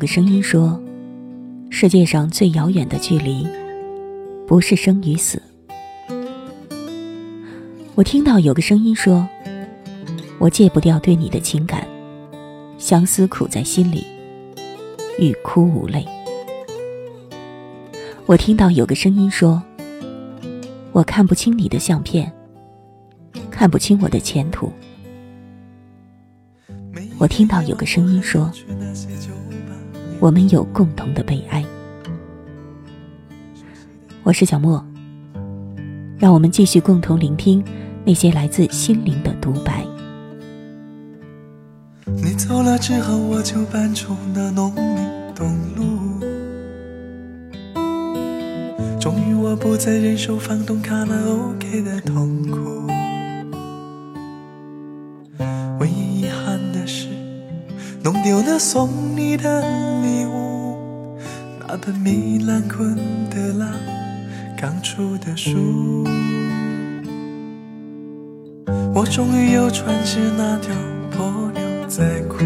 个声音说：“世界上最遥远的距离，不是生与死。”我听到有个声音说：“我戒不掉对你的情感，相思苦在心里，欲哭无泪。”我听到有个声音说：“我看不清你的相片，看不清我的前途。”我听到有个声音说。我们有共同的悲哀。我是小莫，让我们继续共同聆听那些来自心灵的独白。你走了之后，我就搬出那农民东路。终于，我不再忍受房东卡拉 OK 的痛苦。弄丢了送你的礼物。那本米兰昆德拉刚出的书，我终于又穿起那条破牛仔裤，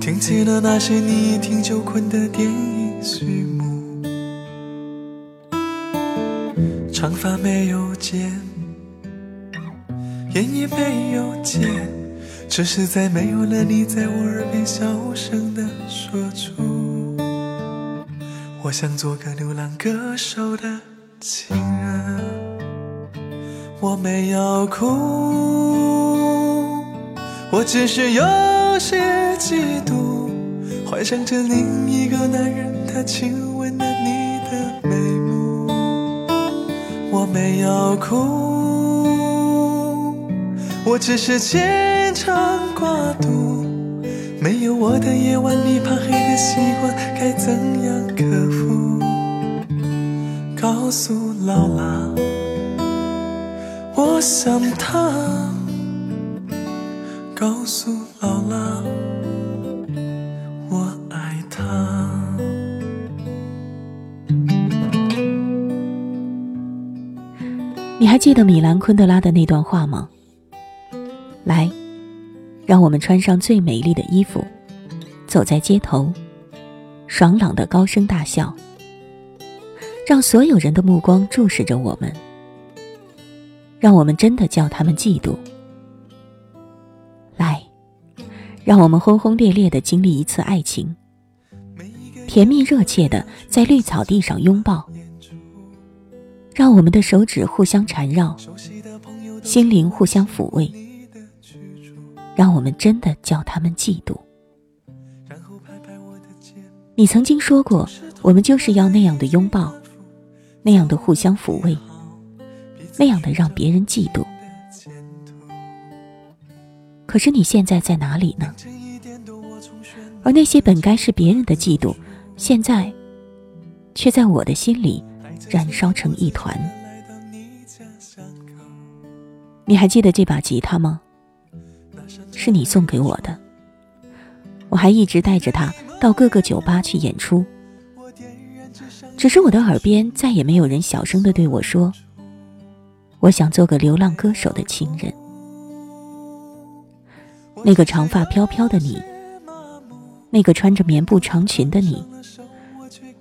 听起了那些你一听就困的电影序幕。长发没有剪，烟也没有戒。只是在没有了你，在我耳边小声的说出，我想做个流浪歌手的情人。我没有哭，我只是有些嫉妒，幻想着另一个男人，他亲吻了你的眉目。我没有哭，我只是牵。常挂肚，没有我的夜晚，你怕黑的习惯该怎样克服？告诉劳拉，我想他。告诉劳拉，我爱他。你还记得米兰昆德拉的那段话吗？来。让我们穿上最美丽的衣服，走在街头，爽朗的高声大笑，让所有人的目光注视着我们，让我们真的叫他们嫉妒。来，让我们轰轰烈烈的经历一次爱情，甜蜜热切的在绿草地上拥抱，让我们的手指互相缠绕，心灵互相抚慰。让我们真的叫他们嫉妒。你曾经说过，我们就是要那样的拥抱，那样的互相抚慰，那样的让别人嫉妒。可是你现在在哪里呢？而那些本该是别人的嫉妒，现在却在我的心里燃烧成一团。你还记得这把吉他吗？是你送给我的，我还一直带着它到各个酒吧去演出。只是我的耳边再也没有人小声的对我说：“我想做个流浪歌手的情人。”那个长发飘飘的你，那个穿着棉布长裙的你，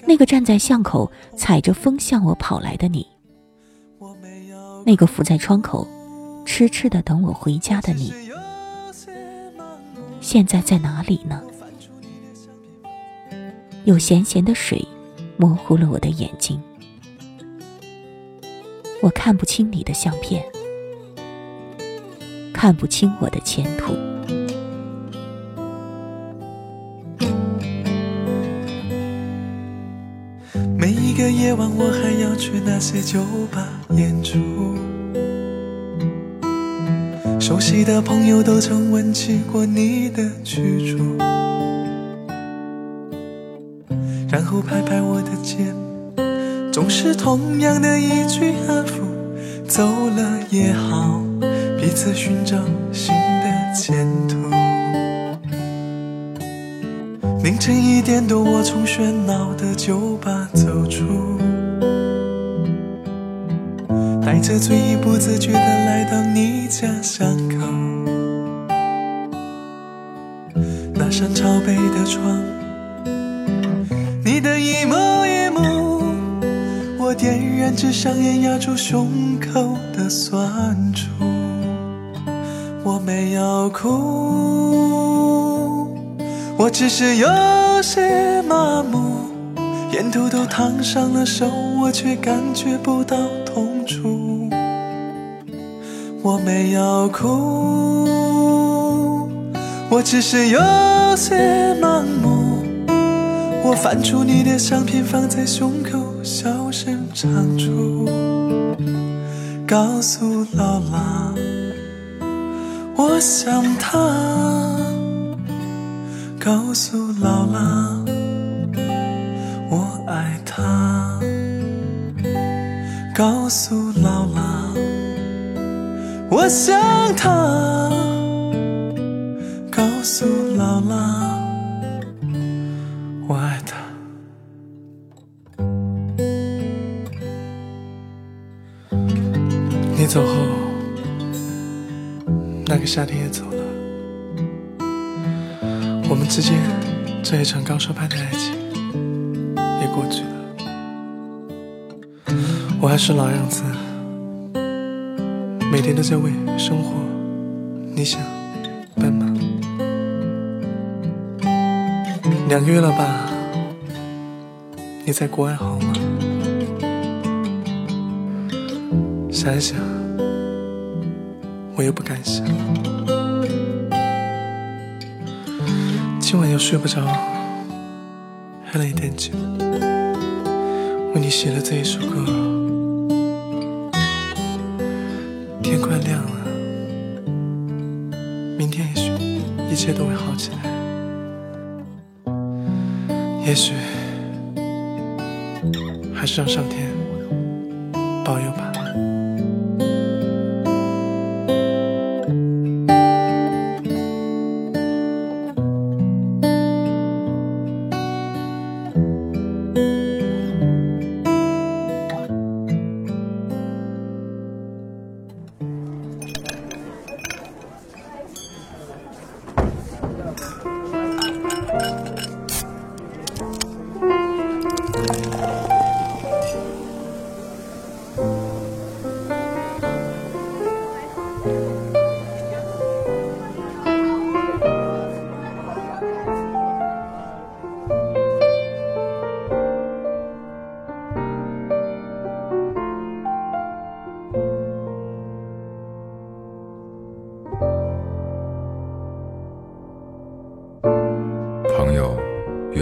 那个站在巷口踩着风向我跑来的你，那个伏在窗口痴痴的等我回家的你。现在在哪里呢？有咸咸的水模糊了我的眼睛，我看不清你的相片，看不清我的前途。每一个夜晚，我还要去那些酒吧演出。熟悉的朋友都曾问起过你的去处，然后拍拍我的肩，总是同样的一句安抚：走了也好，彼此寻找新的前途。凌晨一点多，我从喧闹的酒吧走出。带着醉意，不自觉地来到你家巷口。那扇朝北的窗，你的一幕一幕，我点燃纸香烟，压住胸口的酸楚。我没有哭，我只是有些麻木，烟头都烫伤了手，我却感觉不到没有哭，我只是有些盲目。我翻出你的相片，放在胸口，小声唱出，告诉姥姥，我想她。告诉姥姥，我爱她。告诉。我想他，告诉姥姥，我爱他。你走后，那个夏天也走了，我们之间这一场高手般的爱情也过去了。我还是老样子。每天都在为生活，你想奔吗？两个月了吧？你在国外好吗？想一想，我又不敢想。今晚又睡不着，喝了一点酒，为你写了这一首歌。天快亮了，明天也许一切都会好起来。也许还是让上天保佑吧。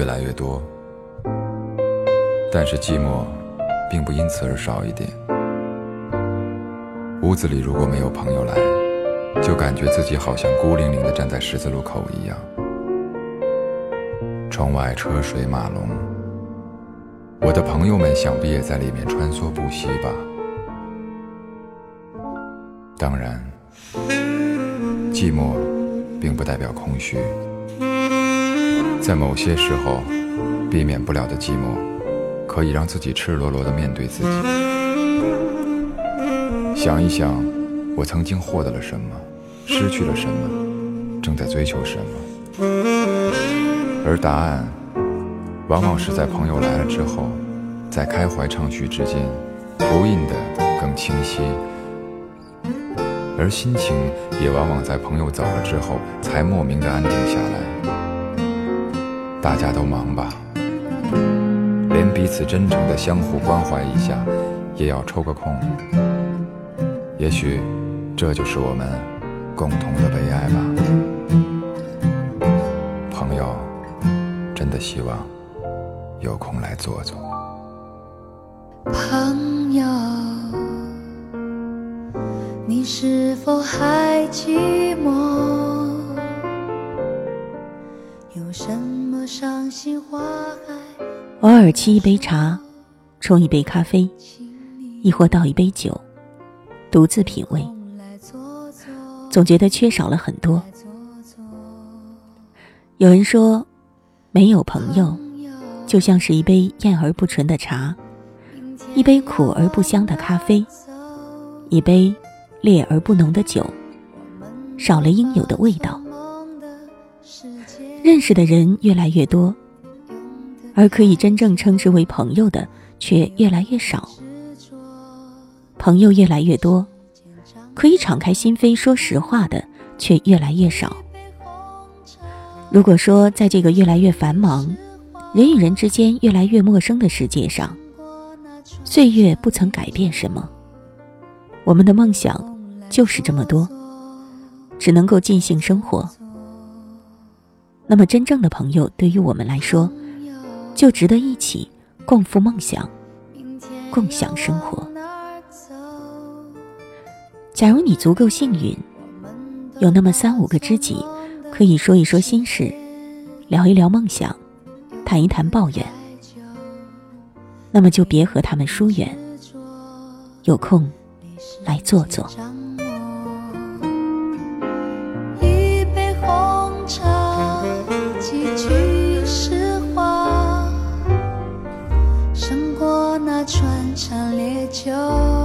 越来越多，但是寂寞并不因此而少一点。屋子里如果没有朋友来，就感觉自己好像孤零零地站在十字路口一样。窗外车水马龙，我的朋友们想必也在里面穿梭不息吧。当然，寂寞并不代表空虚。在某些时候，避免不了的寂寞，可以让自己赤裸裸地面对自己。想一想，我曾经获得了什么，失去了什么，正在追求什么。而答案，往往是在朋友来了之后，在开怀畅叙之间，投印的更清晰。而心情，也往往在朋友走了之后，才莫名的安定下来。大家都忙吧，连彼此真诚的相互关怀一下，也要抽个空。也许，这就是我们共同的悲哀吧。朋友，真的希望有空来坐坐。朋友，你。是否还寂寞？有什偶尔沏一杯茶，冲一杯咖啡，亦或倒一杯酒，独自品味，总觉得缺少了很多。有人说，没有朋友，就像是一杯艳而不纯的茶，一杯苦而不香的咖啡，一杯烈而不浓的酒，少了应有的味道。认识的人越来越多，而可以真正称之为朋友的却越来越少。朋友越来越多，可以敞开心扉说实话的却越来越少。如果说在这个越来越繁忙、人与人之间越来越陌生的世界上，岁月不曾改变什么，我们的梦想就是这么多，只能够尽兴生活。那么，真正的朋友对于我们来说，就值得一起共赴梦想，共享生活。假如你足够幸运，有那么三五个知己，可以说一说心事，聊一聊梦想，谈一谈抱怨，那么就别和他们疏远，有空来坐坐。几句实话，胜过那穿肠烈酒。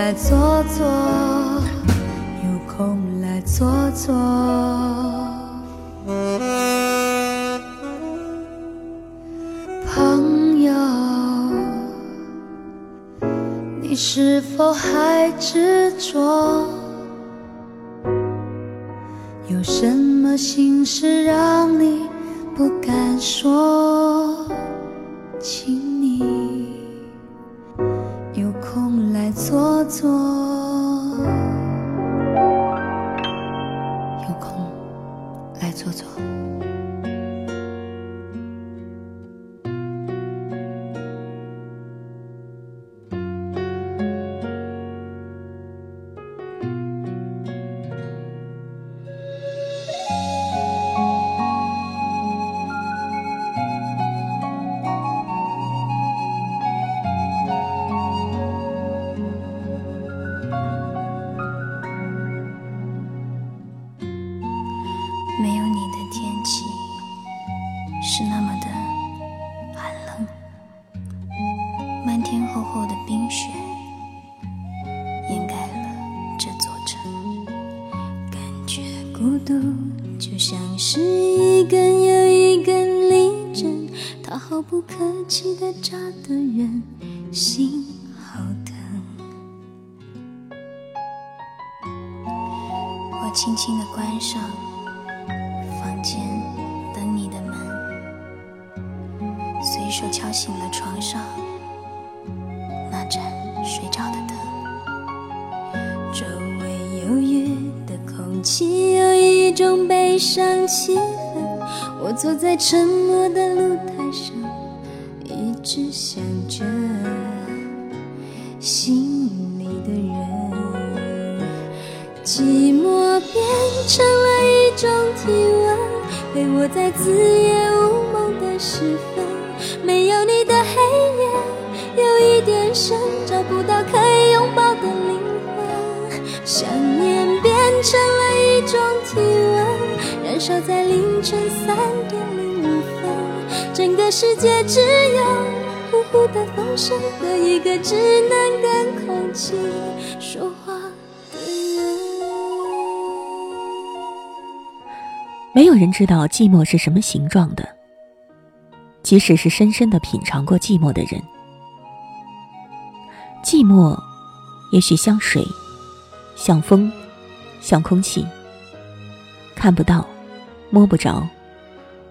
来坐坐，有空来坐坐。朋友，你是否还执着？有什么心事让你不敢说？请孤独就像是一根又一根利针它毫不客气地扎的人心好疼。我轻轻地关上房间等你的门随手敲醒了床上种悲伤气氛。我坐在沉默的露台上，一直想着心里的人。寂寞变成了一种体温，陪我在子夜无梦的时分。没有你的黑夜，有一点深，找不到可以拥抱的灵魂。想念变成了一种体，守在凌晨三点零五分。整个世界只有呼呼的风声和一个只能跟空气说话的人。没有人知道寂寞是什么形状的，即使是深深的品尝过寂寞的人，寂寞也许像水，像风，像空气，看不到，摸不着，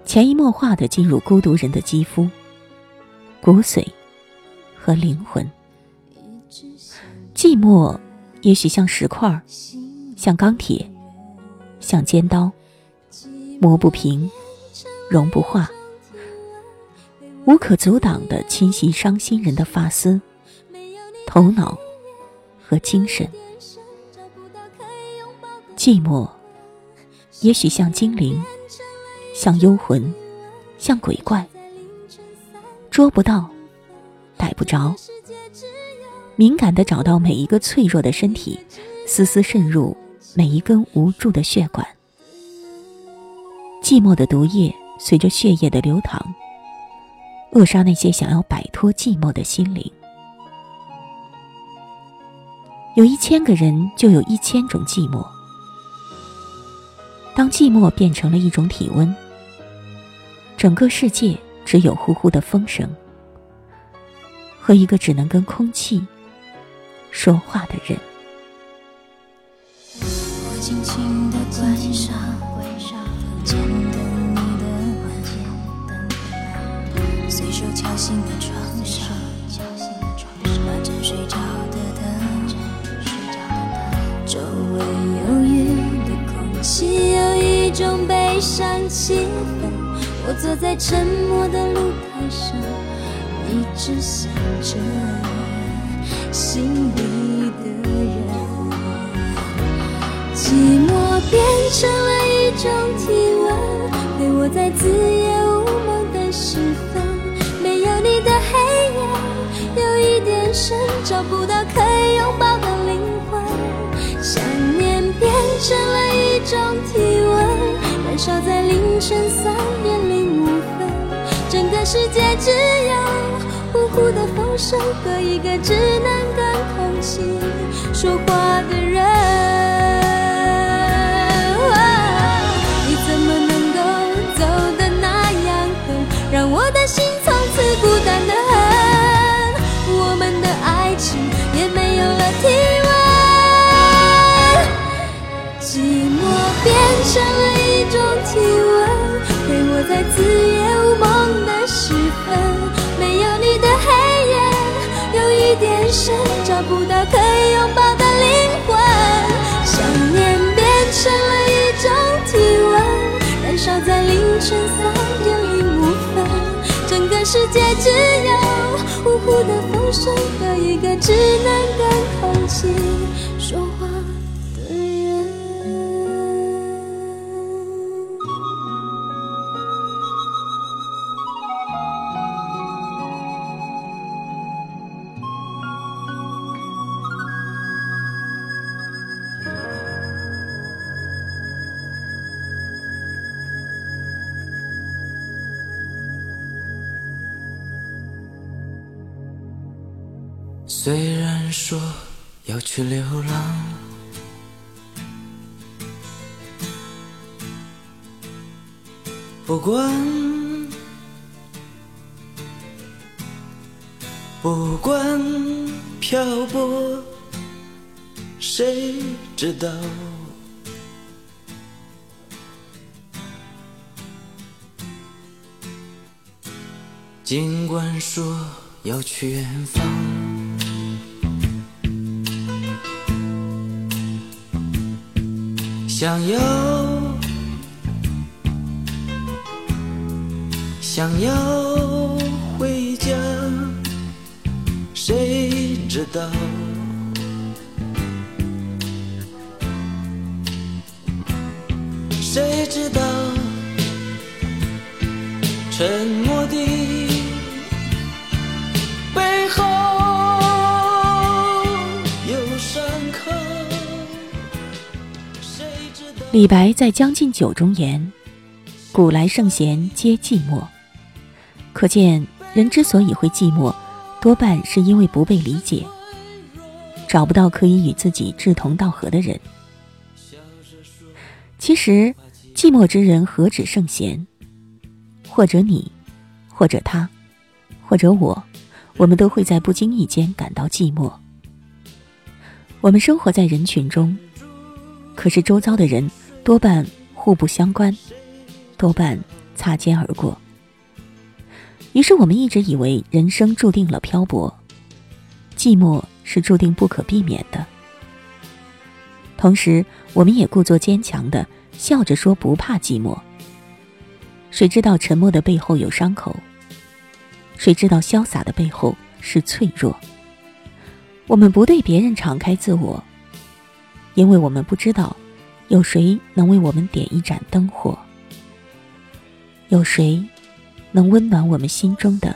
潜移默化的进入孤独人的肌肤、骨髓和灵魂。寂寞也许像石块，像钢铁，像尖刀。磨不平，融不化，无可阻挡的侵袭伤心人的发丝、头脑和精神。寂寞，也许像精灵，像幽魂，像鬼怪，捉不到，逮不着，敏感的找到每一个脆弱的身体，丝丝渗入每一根无助的血管。寂寞的毒液随着血液的流淌，扼杀那些想要摆脱寂寞的心灵。有一千个人，就有一千种寂寞。当寂寞变成了一种体温，整个世界只有呼呼的风声和一个只能跟空气说话的人。我轻轻地关上房间，的门，随手敲醒了窗种悲伤气氛。我坐在沉默的露台上，一直想着心里的人。寂寞变成了一种体温，陪我在子夜无梦的时分。没有你的黑夜，有一点深，找不守在凌晨三点零五分。整个世界只有呼呼的风声和一个只能跟空气说话的人。子夜无梦的时分。没有你的黑夜，有一点深，找不到可以拥抱的灵魂。想念变成了一种体温，燃烧在凌晨三点零五分。整个世界只有呼呼的风声和一个只能跟空气虽然说要去流浪，不管不管漂泊，谁知道？尽管说要去远方，想要想要回家，谁知道？谁知道？沉默的。李白在《将进酒》中言：“古来圣贤皆寂寞。”可见，人之所以会寂寞，多半是因为不被理解，找不到可以与自己志同道合的人。其实，寂寞之人何止圣贤？或者你，或者他，或者我，我们都会在不经意间感到寂寞。我们生活在人群中，可是周遭的人。多半互不相关，多半擦肩而过。于是我们一直以为人生注定了漂泊，寂寞是注定不可避免的。同时，我们也故作坚强的笑着说不怕寂寞。谁知道沉默的背后有伤口？谁知道潇洒的背后是脆弱？我们不对别人敞开自我，因为我们不知道。有谁能为我们点一盏灯火？有谁能温暖我们心中的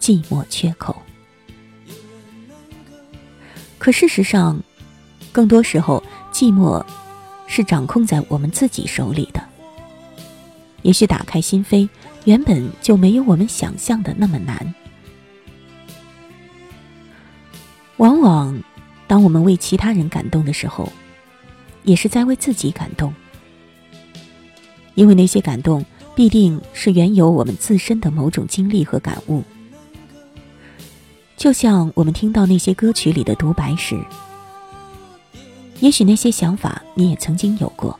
寂寞缺口？可事实上，更多时候，寂寞是掌控在我们自己手里的。也许打开心扉，原本就没有我们想象的那么难。往往，当我们为其他人感动的时候，也是在为自己感动，因为那些感动必定是缘由我们自身的某种经历和感悟。就像我们听到那些歌曲里的独白时，也许那些想法你也曾经有过，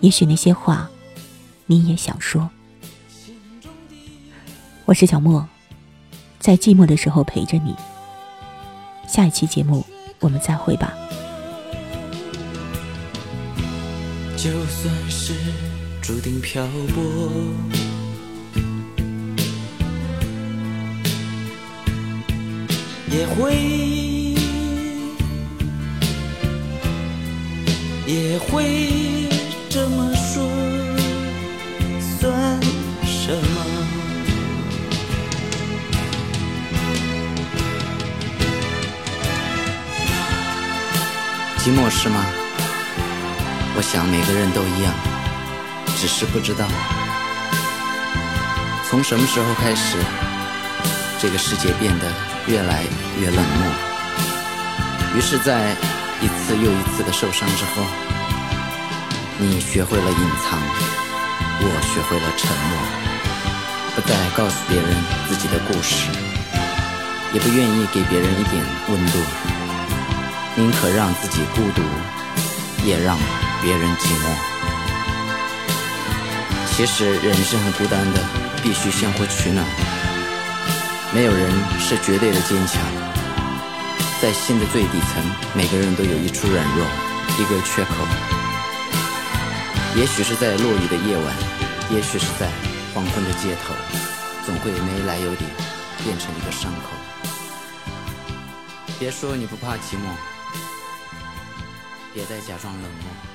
也许那些话你也想说。我是小莫，在寂寞的时候陪着你。下一期节目我们再会吧。就算是注定漂泊，也会也会这么说，算什么？寂寞是吗？我想每个人都一样，只是不知道从什么时候开始，这个世界变得越来越冷漠。于是，在一次又一次的受伤之后，你学会了隐藏，我学会了沉默，不再告诉别人自己的故事，也不愿意给别人一点温度，宁可让自己孤独，也让。别人寂寞，其实人是很孤单的，必须相互取暖。没有人是绝对的坚强，在心的最底层，每个人都有一处软弱，一个缺口。也许是在落雨的夜晚，也许是在黄昏的街头，总会没来由地变成一个伤口。别说你不怕寂寞，别再假装冷漠。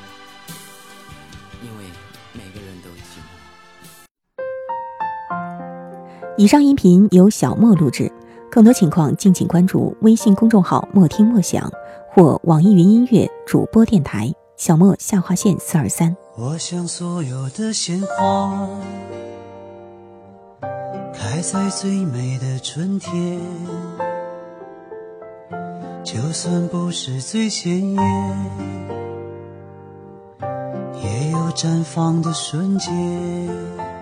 因为每个人都寂寞。以上音频由小莫录制，更多情况敬请关注微信公众号“莫听莫想”或网易云音乐主播电台“小莫下划线四二三”。我想所有的鲜花开在最美的春天，就算不是最鲜艳。绽放的瞬间。